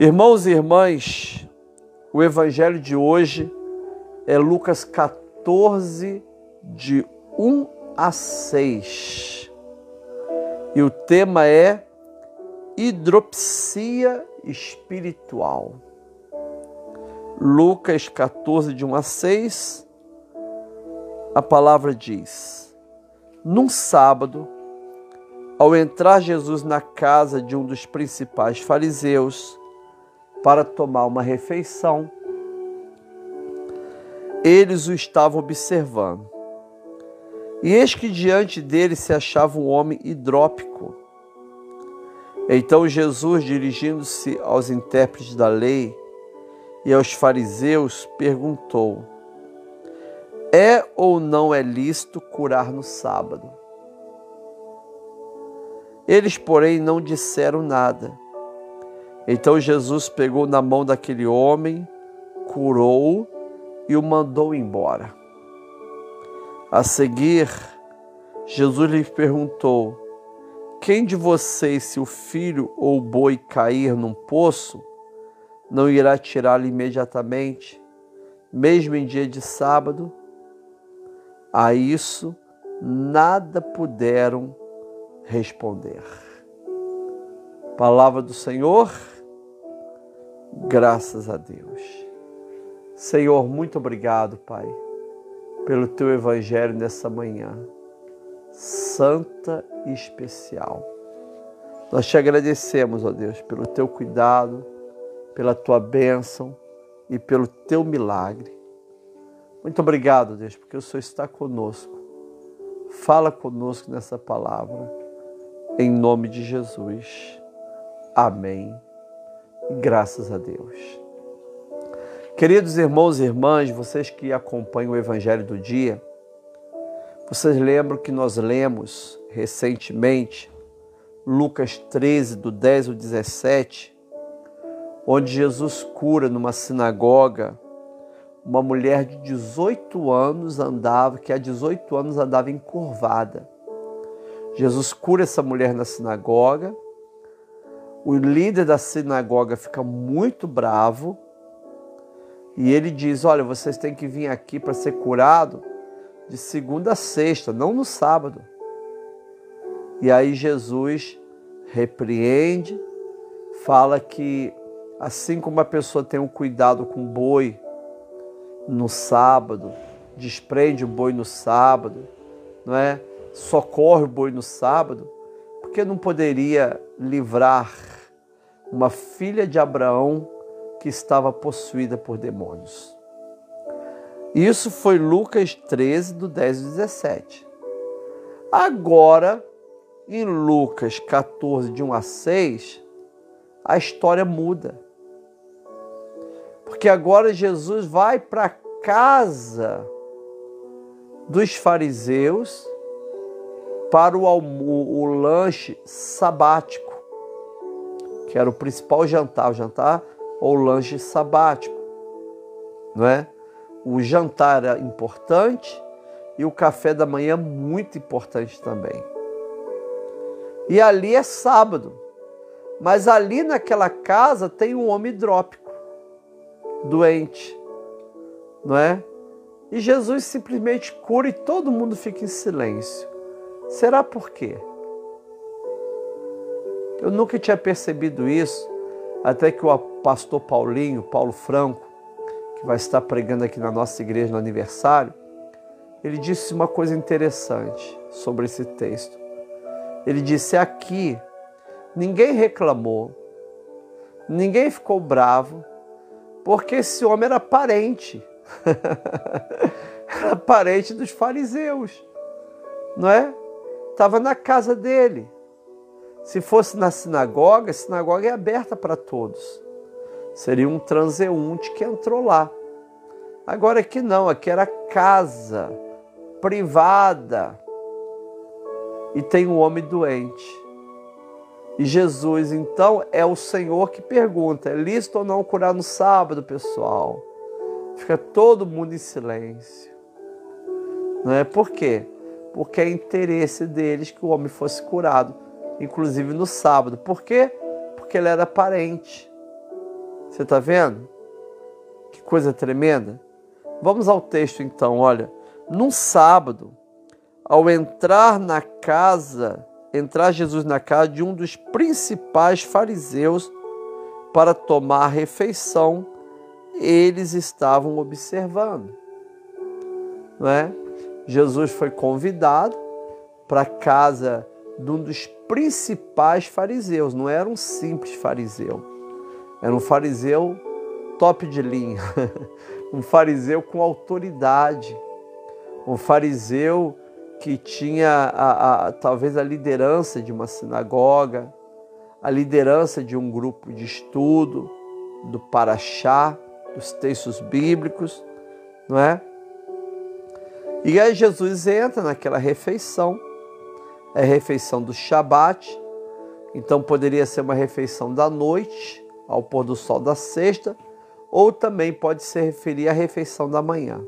Irmãos e irmãs, o evangelho de hoje é Lucas 14, de 1 a 6. E o tema é hidropsia espiritual. Lucas 14, de 1 a 6, a palavra diz: Num sábado, ao entrar Jesus na casa de um dos principais fariseus para tomar uma refeição, eles o estavam observando. E eis que diante dele se achava um homem hidrópico. Então Jesus, dirigindo-se aos intérpretes da lei e aos fariseus, perguntou: É ou não é lícito curar no sábado? Eles, porém, não disseram nada. Então Jesus pegou na mão daquele homem, curou-o e o mandou embora. A seguir, Jesus lhe perguntou: Quem de vocês, se o filho ou o boi cair num poço, não irá tirá-lo imediatamente, mesmo em dia de sábado? A isso nada puderam responder. Palavra do Senhor, graças a Deus. Senhor, muito obrigado, Pai, pelo teu evangelho nessa manhã, santa e especial. Nós te agradecemos, ó Deus, pelo teu cuidado, pela tua bênção e pelo teu milagre. Muito obrigado, Deus, porque o Senhor está conosco. Fala conosco nessa palavra em nome de Jesus. Amém. Graças a Deus. Queridos irmãos e irmãs, vocês que acompanham o Evangelho do dia, vocês lembram que nós lemos recentemente Lucas 13, do 10 ao 17, onde Jesus cura numa sinagoga uma mulher de 18 anos andava, que há 18 anos andava encurvada. Jesus cura essa mulher na sinagoga. O líder da sinagoga fica muito bravo e ele diz: Olha, vocês têm que vir aqui para ser curado de segunda a sexta, não no sábado. E aí Jesus repreende, fala que assim como a pessoa tem um cuidado com o boi no sábado, desprende o boi no sábado, não é? socorre o boi no sábado, porque não poderia livrar uma filha de Abraão que estava possuída por demônios. Isso foi Lucas 13, do 10 ao 17. Agora, em Lucas 14, de 1 a 6, a história muda. Porque agora Jesus vai para a casa dos fariseus para o, o, o lanche sabático, que era o principal jantar, o jantar ou lanche sabático, não é? O jantar era importante e o café da manhã muito importante também. E ali é sábado, mas ali naquela casa tem um homem hidrópico, doente, não é? E Jesus simplesmente cura e todo mundo fica em silêncio. Será por quê? Eu nunca tinha percebido isso, até que o pastor Paulinho, Paulo Franco, que vai estar pregando aqui na nossa igreja no aniversário, ele disse uma coisa interessante sobre esse texto. Ele disse: aqui ninguém reclamou, ninguém ficou bravo, porque esse homem era parente, era parente dos fariseus, não é? estava na casa dele. Se fosse na sinagoga, a sinagoga é aberta para todos. Seria um transeunte que entrou lá. Agora aqui não, aqui era casa privada. E tem um homem doente. E Jesus, então, é o Senhor que pergunta: é lícito ou não curar no sábado, pessoal? Fica todo mundo em silêncio. Não é por quê? porque é interesse deles que o homem fosse curado, inclusive no sábado. Por quê? Porque ele era parente. Você está vendo? Que coisa tremenda. Vamos ao texto então, olha. Num sábado, ao entrar na casa, entrar Jesus na casa de um dos principais fariseus para tomar refeição, eles estavam observando. Não é? Jesus foi convidado para a casa de um dos principais fariseus, não era um simples fariseu, era um fariseu top de linha, um fariseu com autoridade, um fariseu que tinha a, a, talvez a liderança de uma sinagoga, a liderança de um grupo de estudo, do Paraxá, dos textos bíblicos, não é? E aí Jesus entra naquela refeição, é refeição do Shabat, então poderia ser uma refeição da noite, ao pôr do sol da sexta, ou também pode se referir à refeição da manhã.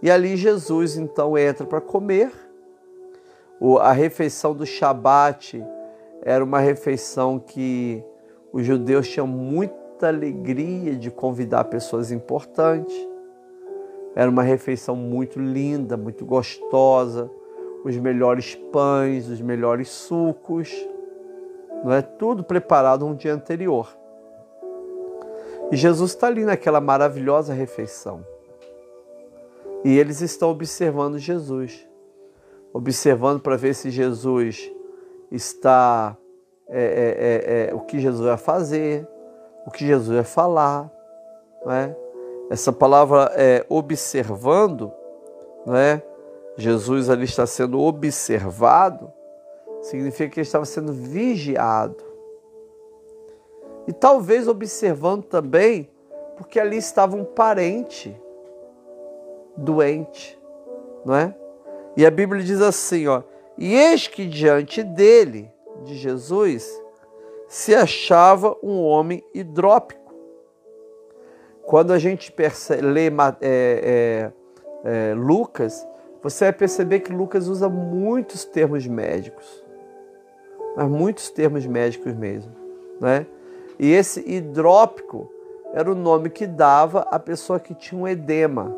E ali Jesus então entra para comer. A refeição do Shabat era uma refeição que os judeus tinham muita alegria de convidar pessoas importantes. Era uma refeição muito linda, muito gostosa, os melhores pães, os melhores sucos, não é tudo preparado um dia anterior. E Jesus está ali naquela maravilhosa refeição. E eles estão observando Jesus, observando para ver se Jesus está é, é, é, é, o que Jesus vai fazer, o que Jesus vai falar, não é? Essa palavra é observando, não é? Jesus ali está sendo observado, significa que ele estava sendo vigiado. E talvez observando também, porque ali estava um parente doente, não é? E a Bíblia diz assim, ó: "E eis que diante dele, de Jesus, se achava um homem hidrópico." Quando a gente percebe, lê é, é, é, Lucas, você vai perceber que Lucas usa muitos termos médicos, mas muitos termos médicos mesmo, né? E esse hidrópico era o nome que dava a pessoa que tinha um edema,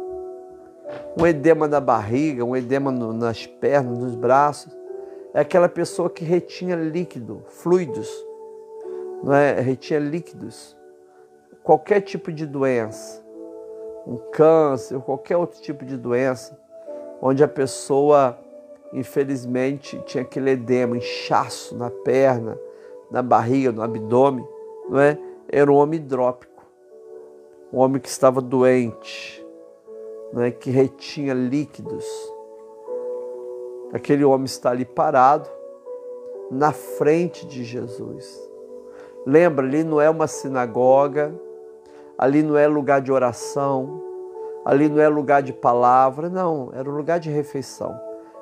um edema na barriga, um edema no, nas pernas, nos braços. É aquela pessoa que retinha líquido, fluidos, não é? Retinha líquidos. Qualquer tipo de doença, um câncer, qualquer outro tipo de doença, onde a pessoa, infelizmente, tinha aquele edema, inchaço na perna, na barriga, no abdômen, não é? Era um homem hidrópico, um homem que estava doente, né, que retinha líquidos. Aquele homem está ali parado na frente de Jesus. Lembra, ali não é uma sinagoga, ali não é lugar de oração, ali não é lugar de palavra, não, era um lugar de refeição,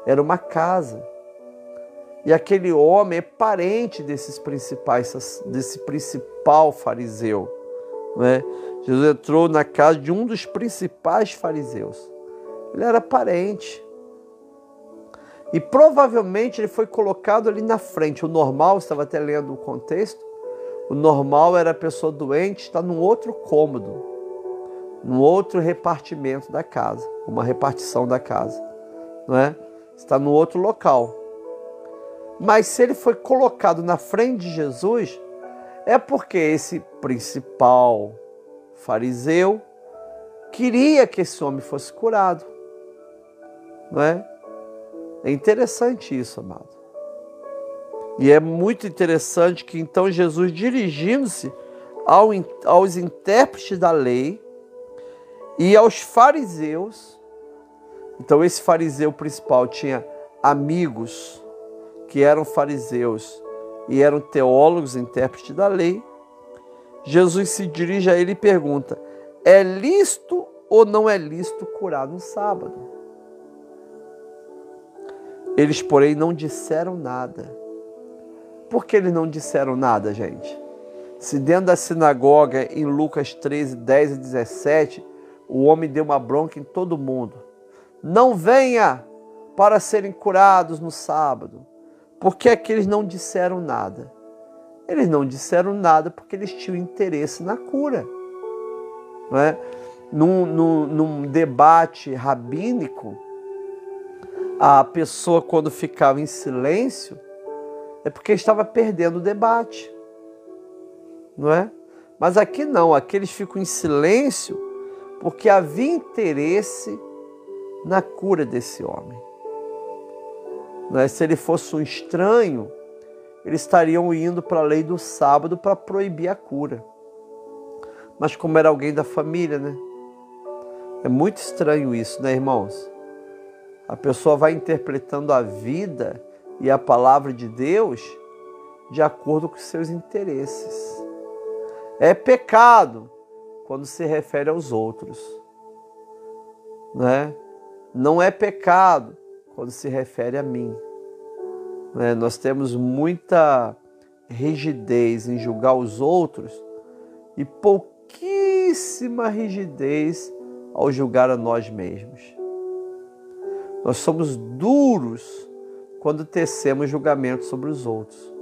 era uma casa. E aquele homem é parente desses principais, desse principal fariseu. Não é? Jesus entrou na casa de um dos principais fariseus. Ele era parente. E provavelmente ele foi colocado ali na frente. O normal, estava até lendo o contexto, o normal era a pessoa doente estar num outro cômodo, num outro repartimento da casa, uma repartição da casa, não é? Está no outro local. Mas se ele foi colocado na frente de Jesus, é porque esse principal fariseu queria que esse homem fosse curado. Não é? É interessante isso, amado. E é muito interessante que então Jesus, dirigindo-se ao, aos intérpretes da lei e aos fariseus, então esse fariseu principal tinha amigos que eram fariseus e eram teólogos, intérpretes da lei, Jesus se dirige a ele e pergunta: é lícito ou não é lícito curar no sábado? Eles, porém, não disseram nada. Por que eles não disseram nada, gente? Se dentro da sinagoga, em Lucas 13, 10 e 17, o homem deu uma bronca em todo mundo. Não venha para serem curados no sábado. Por que aqueles não disseram nada? Eles não disseram nada porque eles tinham interesse na cura. Não é? num, num, num debate rabínico, a pessoa, quando ficava em silêncio, é porque estava perdendo o debate. Não é? Mas aqui não, aqui eles ficam em silêncio porque havia interesse na cura desse homem. Não é? Se ele fosse um estranho, eles estariam indo para a lei do sábado para proibir a cura. Mas como era alguém da família, né? É muito estranho isso, né, irmãos? A pessoa vai interpretando a vida e a palavra de Deus de acordo com seus interesses. É pecado quando se refere aos outros, né? Não é pecado quando se refere a mim. Né? Nós temos muita rigidez em julgar os outros e pouquíssima rigidez ao julgar a nós mesmos. Nós somos duros quando tecemos julgamento sobre os outros,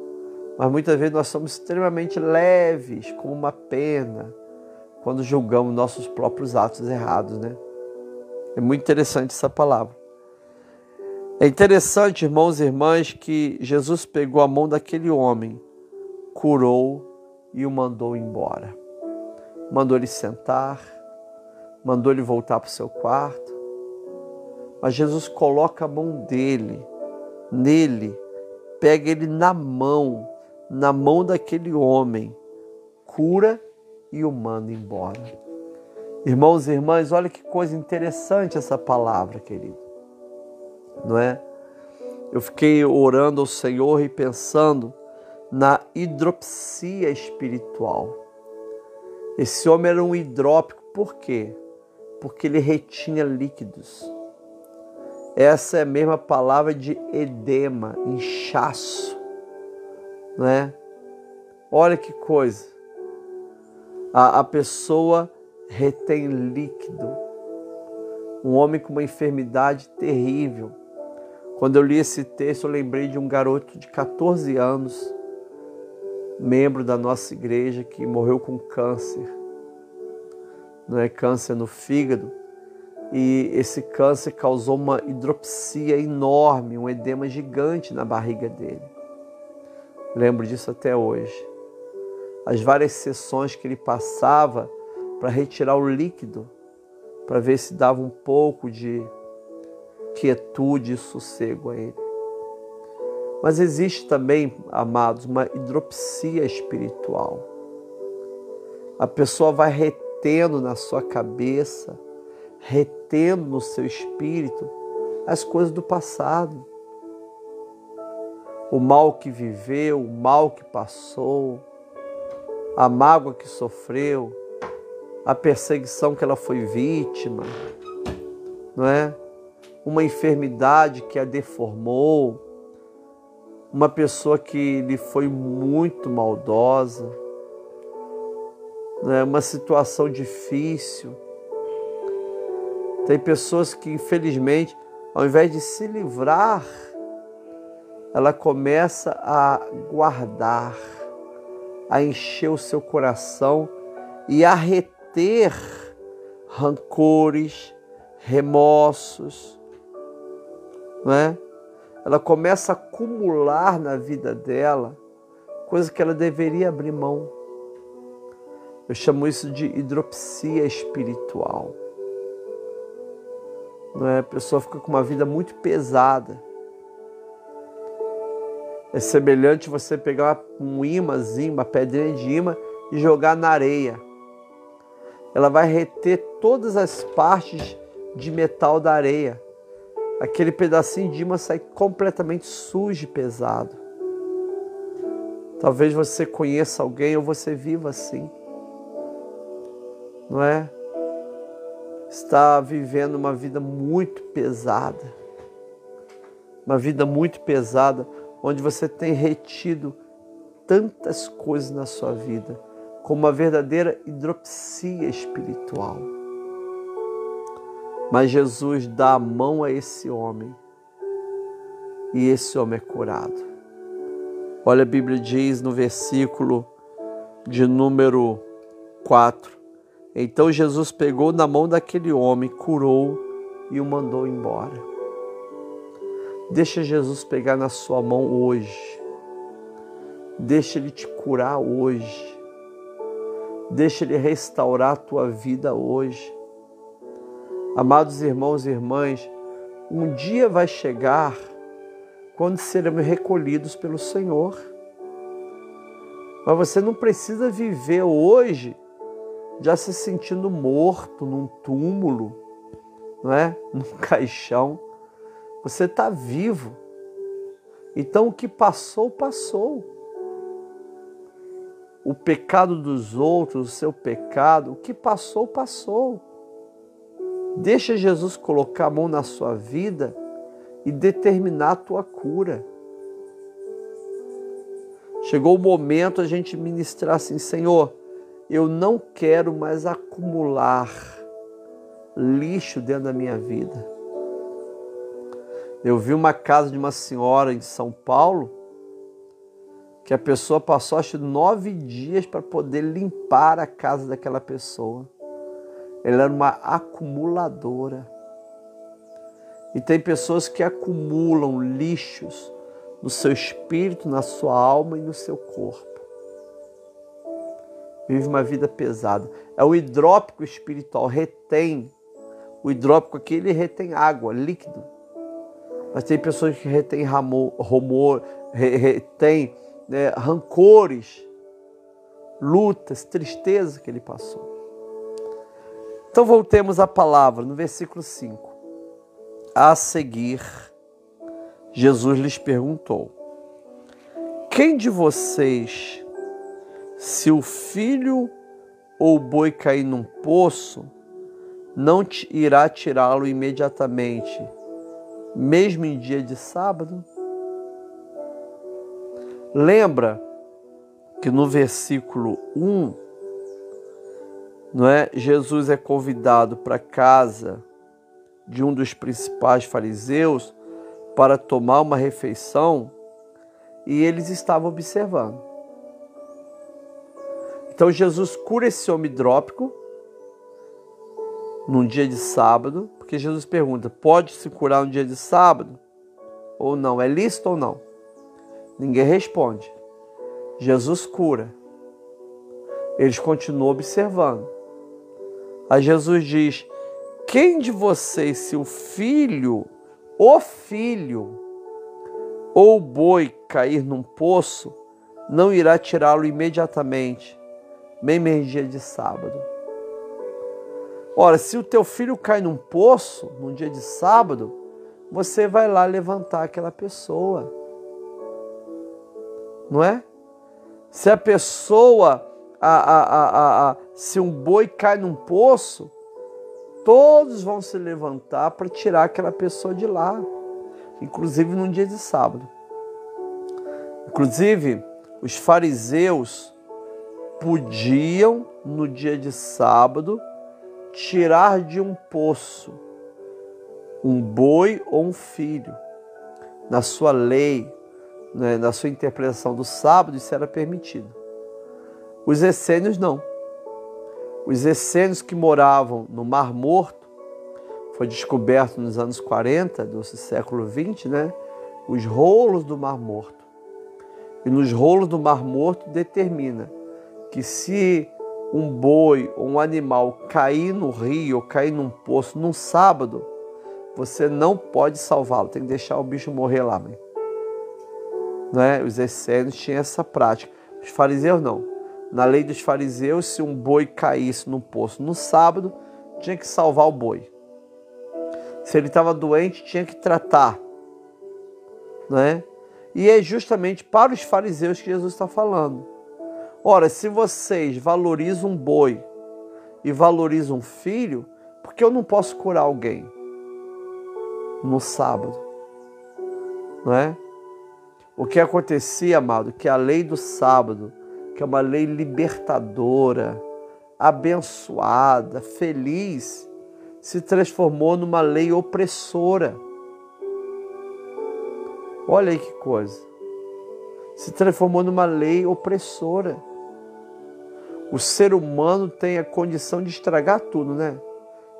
mas muitas vezes nós somos extremamente leves, como uma pena, quando julgamos nossos próprios atos errados, né? É muito interessante essa palavra. É interessante, irmãos e irmãs, que Jesus pegou a mão daquele homem, curou e o mandou embora. Mandou ele sentar, mandou ele voltar para o seu quarto. Mas Jesus coloca a mão dele, nele, pega ele na mão, na mão daquele homem, cura e o manda embora. Irmãos e irmãs, olha que coisa interessante essa palavra, querido. Não é? Eu fiquei orando ao Senhor e pensando na hidropsia espiritual. Esse homem era um hidrópico, por quê? porque ele retinha líquidos. Essa é a mesma palavra de edema, inchaço, não é? Olha que coisa. A, a pessoa retém líquido. Um homem com uma enfermidade terrível. Quando eu li esse texto, eu lembrei de um garoto de 14 anos, membro da nossa igreja, que morreu com câncer não é câncer no fígado, e esse câncer causou uma hidropsia enorme, um edema gigante na barriga dele. Lembro disso até hoje. As várias sessões que ele passava para retirar o líquido, para ver se dava um pouco de quietude e sossego a ele. Mas existe também, amados, uma hidropsia espiritual. A pessoa vai retendo na sua cabeça, retendo no seu espírito as coisas do passado. O mal que viveu, o mal que passou, a mágoa que sofreu, a perseguição que ela foi vítima, não é? Uma enfermidade que a deformou, uma pessoa que lhe foi muito maldosa né, uma situação difícil. Tem pessoas que, infelizmente, ao invés de se livrar, ela começa a guardar, a encher o seu coração e a reter rancores, remorsos, não é? Ela começa a acumular na vida dela coisas que ela deveria abrir mão. Eu chamo isso de hidropsia espiritual. Não é? A pessoa fica com uma vida muito pesada. É semelhante você pegar um imãzinho, uma pedrinha de imã e jogar na areia. Ela vai reter todas as partes de metal da areia. Aquele pedacinho de imã sai completamente sujo e pesado. Talvez você conheça alguém ou você viva assim não é? Está vivendo uma vida muito pesada, uma vida muito pesada, onde você tem retido tantas coisas na sua vida, como uma verdadeira hidropsia espiritual. Mas Jesus dá a mão a esse homem e esse homem é curado. Olha, a Bíblia diz no versículo de número 4: Então Jesus pegou na mão daquele homem, curou e o mandou embora. Deixa Jesus pegar na sua mão hoje. Deixa ele te curar hoje. Deixa ele restaurar a tua vida hoje. Amados irmãos e irmãs, um dia vai chegar quando seremos recolhidos pelo Senhor. Mas você não precisa viver hoje já se sentindo morto num túmulo, não é? Num caixão. Você está vivo. Então o que passou, passou. O pecado dos outros, o seu pecado, o que passou, passou. Deixa Jesus colocar a mão na sua vida e determinar a tua cura. Chegou o momento a gente ministrar assim, Senhor, eu não quero mais acumular lixo dentro da minha vida. Eu vi uma casa de uma senhora em São Paulo que a pessoa passou acho nove dias para poder limpar a casa daquela pessoa. Ela era uma acumuladora. E tem pessoas que acumulam lixos no seu espírito, na sua alma e no seu corpo. Vive uma vida pesada. É o hidrópico espiritual, retém. O hidrópico aqui, ele retém água, líquido. Mas tem pessoas que retém rumor, retém né, rancores, lutas, tristeza que ele passou. Então voltemos à palavra, no versículo 5. A seguir, Jesus lhes perguntou: Quem de vocês, se o filho ou o boi cair num poço, não irá tirá-lo imediatamente, mesmo em dia de sábado? Lembra que no versículo 1, não é? Jesus é convidado para casa de um dos principais fariseus para tomar uma refeição e eles estavam observando. Então Jesus cura esse homem hidrópico num dia de sábado, porque Jesus pergunta: pode se curar no dia de sábado ou não? É lícito ou não? Ninguém responde. Jesus cura. Eles continuam observando. Aí Jesus diz: quem de vocês, se o filho, o filho, ou o boi cair num poço, não irá tirá-lo imediatamente, mesmo em dia de sábado? Ora, se o teu filho cai num poço, num dia de sábado, você vai lá levantar aquela pessoa. Não é? Se a pessoa, a, a, a, se um boi cai num poço, todos vão se levantar para tirar aquela pessoa de lá, inclusive num dia de sábado. Inclusive, os fariseus podiam, no dia de sábado, tirar de um poço um boi ou um filho. Na sua lei, né, na sua interpretação do sábado, isso era permitido. Os essênios não. Os essênios que moravam no Mar Morto, foi descoberto nos anos 40 do século 20, né? Os rolos do Mar Morto. E nos rolos do Mar Morto determina que se um boi ou um animal cair no rio ou cair num poço num sábado, você não pode salvá-lo, tem que deixar o bicho morrer lá. Mãe. Não é? Os essênios tinham essa prática. Os fariseus não. Na lei dos fariseus, se um boi caísse no poço no sábado, tinha que salvar o boi. Se ele estava doente, tinha que tratar. Né? E é justamente para os fariseus que Jesus está falando. Ora, se vocês valorizam um boi e valorizam um filho, por que eu não posso curar alguém no sábado? Não é? O que acontecia, amado, que a lei do sábado que é uma lei libertadora, abençoada, feliz, se transformou numa lei opressora. Olha aí que coisa. se transformou numa lei opressora. O ser humano tem a condição de estragar tudo, né?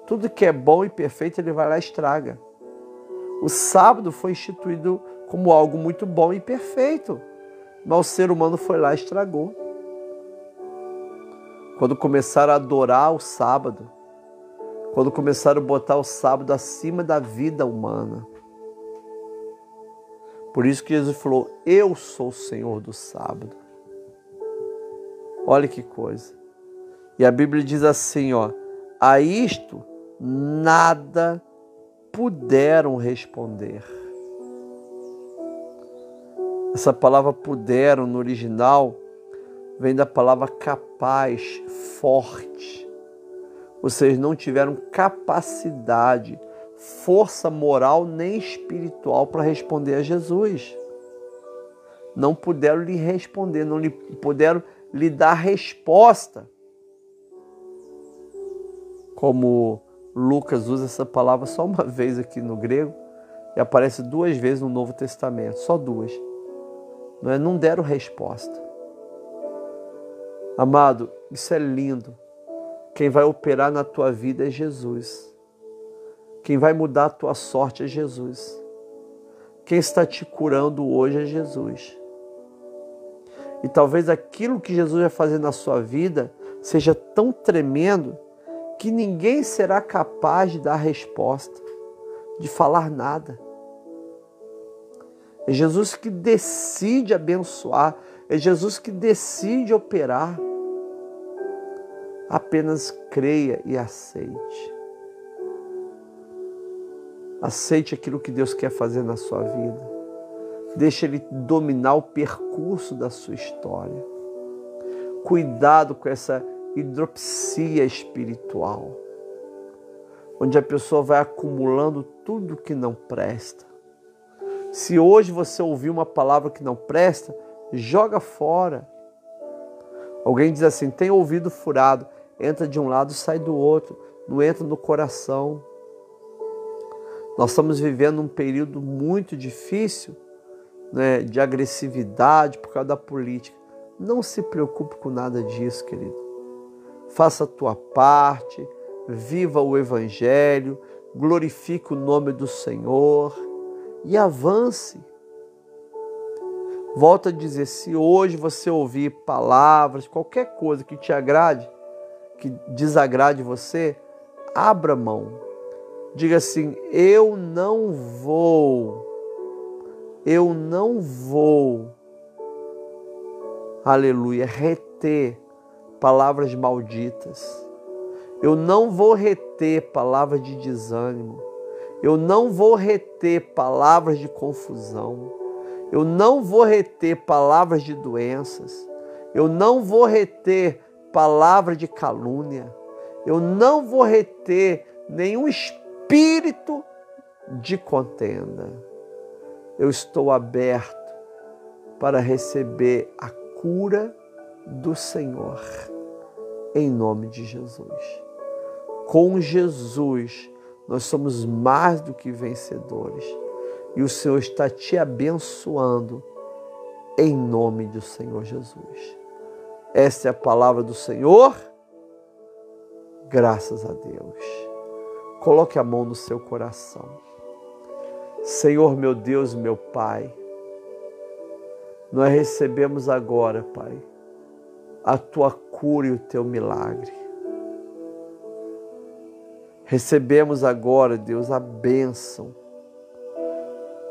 Tudo que é bom e perfeito, ele vai lá e estraga. O sábado foi instituído como algo muito bom e perfeito, mas o ser humano foi lá e estragou. Quando começaram a adorar o sábado, quando começaram a botar o sábado acima da vida humana. Por isso que Jesus falou: Eu sou o Senhor do sábado. Olha que coisa. E a Bíblia diz assim, ó: A isto nada puderam responder. Essa palavra puderam no original vem da palavra capaz, forte. Vocês não tiveram capacidade, força moral nem espiritual para responder a Jesus. Não puderam lhe responder, não lhe puderam lhe dar resposta. Como Lucas usa essa palavra só uma vez aqui no grego e aparece duas vezes no Novo Testamento, só duas. Não, é? não deram resposta. Amado, isso é lindo. Quem vai operar na tua vida é Jesus. Quem vai mudar a tua sorte é Jesus. Quem está te curando hoje é Jesus. E talvez aquilo que Jesus vai fazer na sua vida seja tão tremendo que ninguém será capaz de dar resposta, de falar nada. É Jesus que decide abençoar, é Jesus que decide operar. Apenas creia e aceite. Aceite aquilo que Deus quer fazer na sua vida. Deixe Ele dominar o percurso da sua história. Cuidado com essa hidropsia espiritual, onde a pessoa vai acumulando tudo que não presta se hoje você ouvir uma palavra que não presta, joga fora. Alguém diz assim: tem ouvido furado, entra de um lado, sai do outro, não entra no coração. Nós estamos vivendo um período muito difícil né, de agressividade por causa da política. Não se preocupe com nada disso, querido. Faça a tua parte, viva o Evangelho, glorifique o nome do Senhor e avance. Volto a dizer: se hoje você ouvir palavras, qualquer coisa que te agrade, que desagrade você, abra mão. Diga assim: eu não vou, eu não vou, aleluia, reter palavras malditas. Eu não vou reter palavras de desânimo. Eu não vou reter palavras de confusão. Eu não vou reter palavras de doenças. Eu não vou reter palavras de calúnia. Eu não vou reter nenhum espírito de contenda. Eu estou aberto para receber a cura do Senhor, em nome de Jesus. Com Jesus, nós somos mais do que vencedores. E o Senhor está te abençoando em nome do Senhor Jesus. Esta é a palavra do Senhor. Graças a Deus. Coloque a mão no seu coração. Senhor, meu Deus, meu Pai, nós recebemos agora, Pai, a tua cura e o teu milagre. Recebemos agora, Deus, a bênção.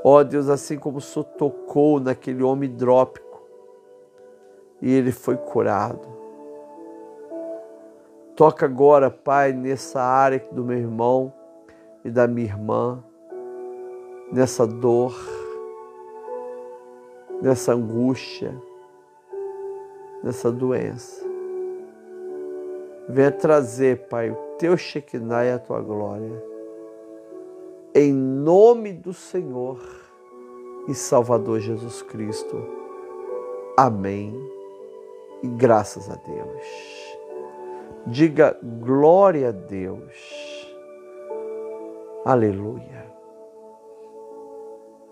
Ó Deus, assim como o Senhor tocou naquele homem hidrópico e ele foi curado. Toca agora, Pai, nessa área do meu irmão e da minha irmã, nessa dor, nessa angústia, nessa doença. Venha trazer, Pai, o teu Shekinah e a tua glória. Em nome do Senhor e Salvador Jesus Cristo. Amém. E graças a Deus. Diga glória a Deus. Aleluia.